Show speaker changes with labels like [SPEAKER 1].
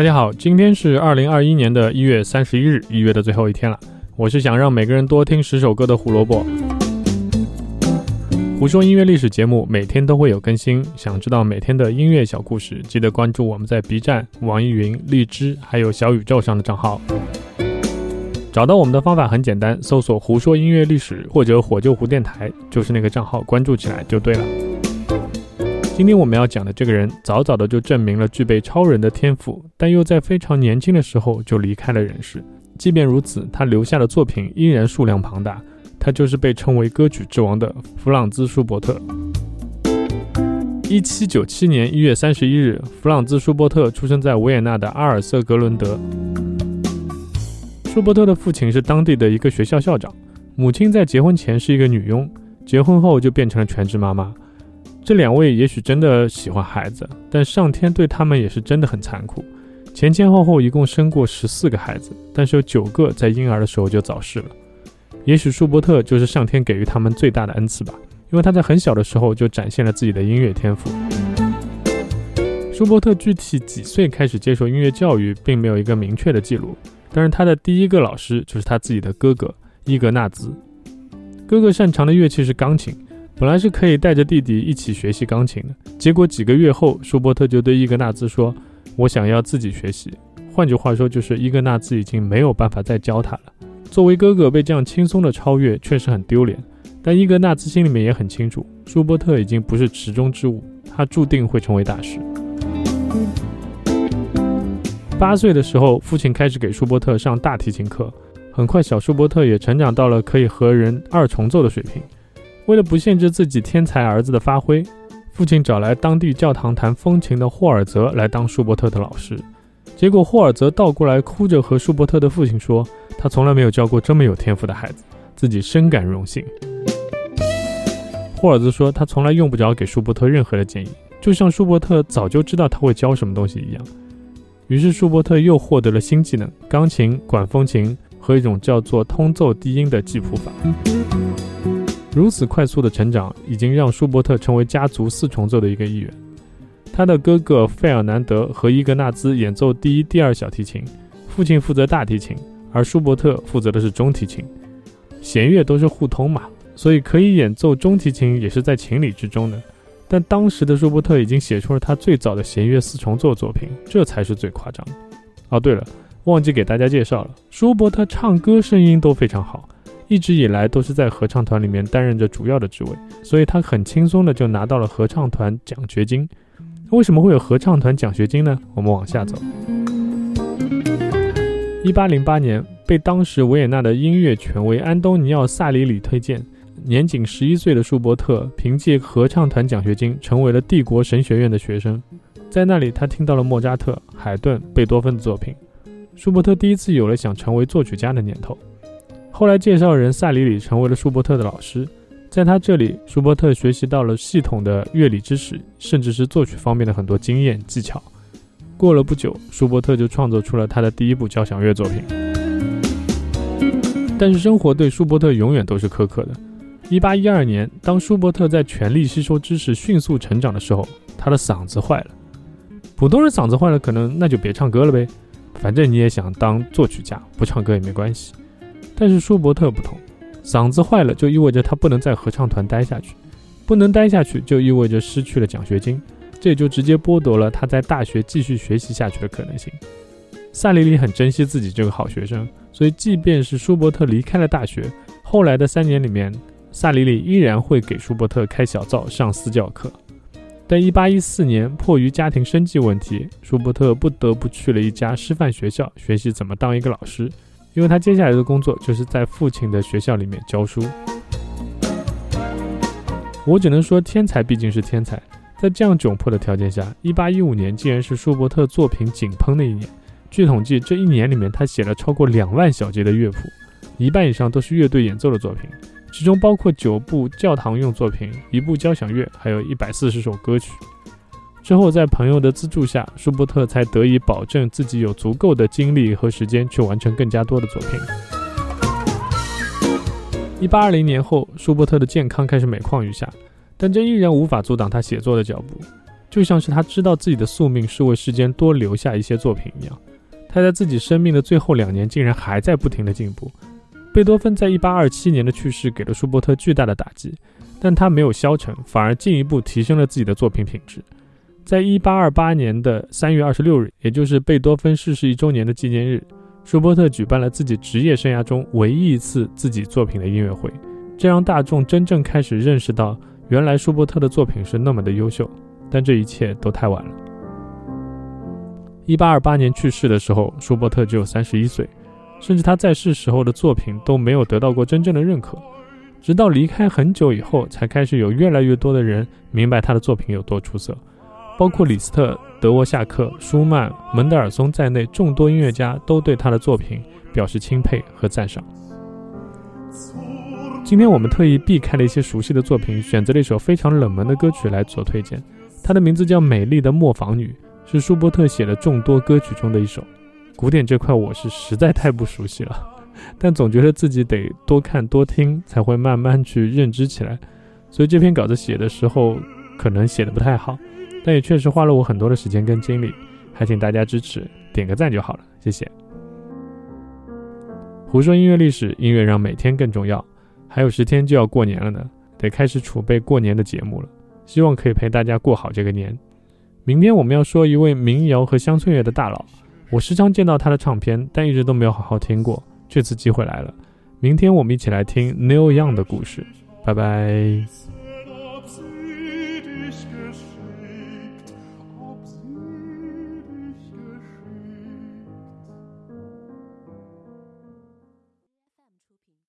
[SPEAKER 1] 大家好，今天是二零二一年的一月三十一日，一月的最后一天了。我是想让每个人多听十首歌的胡萝卜。胡说音乐历史节目每天都会有更新，想知道每天的音乐小故事，记得关注我们在 B 站、网易云、荔枝还有小宇宙上的账号。找到我们的方法很简单，搜索“胡说音乐历史”或者“火救湖电台”，就是那个账号，关注起来就对了。今天我们要讲的这个人，早早的就证明了具备超人的天赋，但又在非常年轻的时候就离开了人世。即便如此，他留下的作品依然数量庞大。他就是被称为歌曲之王的弗朗兹·舒伯特。一七九七年一月三十一日，弗朗兹·舒伯特出生在维也纳的阿尔瑟格伦德。舒伯特的父亲是当地的一个学校校长，母亲在结婚前是一个女佣，结婚后就变成了全职妈妈。这两位也许真的喜欢孩子，但上天对他们也是真的很残酷。前前后后一共生过十四个孩子，但是有九个在婴儿的时候就早逝了。也许舒伯特就是上天给予他们最大的恩赐吧，因为他在很小的时候就展现了自己的音乐天赋。舒伯特具体几岁开始接受音乐教育，并没有一个明确的记录，但是他的第一个老师就是他自己的哥哥伊格纳兹。哥哥擅长的乐器是钢琴。本来是可以带着弟弟一起学习钢琴的，结果几个月后，舒伯特就对伊格纳兹说：“我想要自己学习。”换句话说，就是伊格纳兹已经没有办法再教他了。作为哥哥被这样轻松的超越，确实很丢脸。但伊格纳兹心里面也很清楚，舒伯特已经不是池中之物，他注定会成为大师。八岁的时候，父亲开始给舒伯特上大提琴课，很快小舒伯特也成长到了可以和人二重奏的水平。为了不限制自己天才儿子的发挥，父亲找来当地教堂弹风琴的霍尔泽来当舒伯特的老师。结果霍尔泽倒过来哭着和舒伯特的父亲说：“他从来没有教过这么有天赋的孩子，自己深感荣幸。”霍尔泽说：“他从来用不着给舒伯特任何的建议，就像舒伯特早就知道他会教什么东西一样。”于是舒伯特又获得了新技能——钢琴、管风琴和一种叫做通奏低音的记谱法。如此快速的成长，已经让舒伯特成为家族四重奏的一个一员。他的哥哥费尔南德和伊格纳兹演奏第一、第二小提琴，父亲负责大提琴，而舒伯特负责的是中提琴。弦乐都是互通嘛，所以可以演奏中提琴也是在情理之中的。但当时的舒伯特已经写出了他最早的弦乐四重奏作品，这才是最夸张。哦，对了，忘记给大家介绍了，舒伯特唱歌声音都非常好。一直以来都是在合唱团里面担任着主要的职位，所以他很轻松的就拿到了合唱团奖学金。为什么会有合唱团奖学金呢？我们往下走。一八零八年，被当时维也纳的音乐权威安东尼奥·萨里里推荐，年仅十一岁的舒伯特凭借合唱团奖学金成为了帝国神学院的学生。在那里，他听到了莫扎特、海顿、贝多芬的作品。舒伯特第一次有了想成为作曲家的念头。后来，介绍人萨里里成为了舒伯特的老师，在他这里，舒伯特学习到了系统的乐理知识，甚至是作曲方面的很多经验技巧。过了不久，舒伯特就创作出了他的第一部交响乐作品。但是，生活对舒伯特永远都是苛刻的。1812年，当舒伯特在全力吸收知识、迅速成长的时候，他的嗓子坏了。普通人嗓子坏了，可能那就别唱歌了呗，反正你也想当作曲家，不唱歌也没关系。但是舒伯特不同，嗓子坏了就意味着他不能在合唱团待下去，不能待下去就意味着失去了奖学金，这也就直接剥夺了他在大学继续学习下去的可能性。萨里里很珍惜自己这个好学生，所以即便是舒伯特离开了大学，后来的三年里面，萨里里依然会给舒伯特开小灶上私教课。但1814年，迫于家庭生计问题，舒伯特不得不去了一家师范学校学习怎么当一个老师。因为他接下来的工作就是在父亲的学校里面教书。我只能说，天才毕竟是天才，在这样窘迫的条件下，1815年竟然是舒伯特作品井喷的一年。据统计，这一年里面他写了超过两万小节的乐谱，一半以上都是乐队演奏的作品，其中包括九部教堂用作品、一部交响乐，还有一百四十首歌曲。之后，在朋友的资助下，舒伯特才得以保证自己有足够的精力和时间去完成更加多的作品。一八二零年后，舒伯特的健康开始每况愈下，但这依然无法阻挡他写作的脚步。就像是他知道自己的宿命是为世间多留下一些作品一样。他在自己生命的最后两年，竟然还在不停的进步。贝多芬在一八二七年的去世给了舒伯特巨大的打击，但他没有消沉，反而进一步提升了自己的作品品质。在一八二八年的三月二十六日，也就是贝多芬逝世一周年的纪念日，舒伯特举办了自己职业生涯中唯一一次自己作品的音乐会，这让大众真正开始认识到，原来舒伯特的作品是那么的优秀。但这一切都太晚了。一八二八年去世的时候，舒伯特只有三十一岁，甚至他在世时候的作品都没有得到过真正的认可。直到离开很久以后，才开始有越来越多的人明白他的作品有多出色。包括李斯特、德沃夏克、舒曼、门德尔松在内，众多音乐家都对他的作品表示钦佩和赞赏。今天我们特意避开了一些熟悉的作品，选择了一首非常冷门的歌曲来做推荐。它的名字叫《美丽的磨坊女》，是舒伯特写的众多歌曲中的一首。古典这块我是实在太不熟悉了，但总觉得自己得多看多听，才会慢慢去认知起来。所以这篇稿子写的时候可能写的不太好，但也确实花了我很多的时间跟精力，还请大家支持，点个赞就好了，谢谢。胡说音乐历史，音乐让每天更重要。还有十天就要过年了呢，得开始储备过年的节目了。希望可以陪大家过好这个年。明天我们要说一位民谣和乡村乐的大佬，我时常见到他的唱片，但一直都没有好好听过。这次机会来了，明天我们一起来听 Neil Young 的故事。拜拜。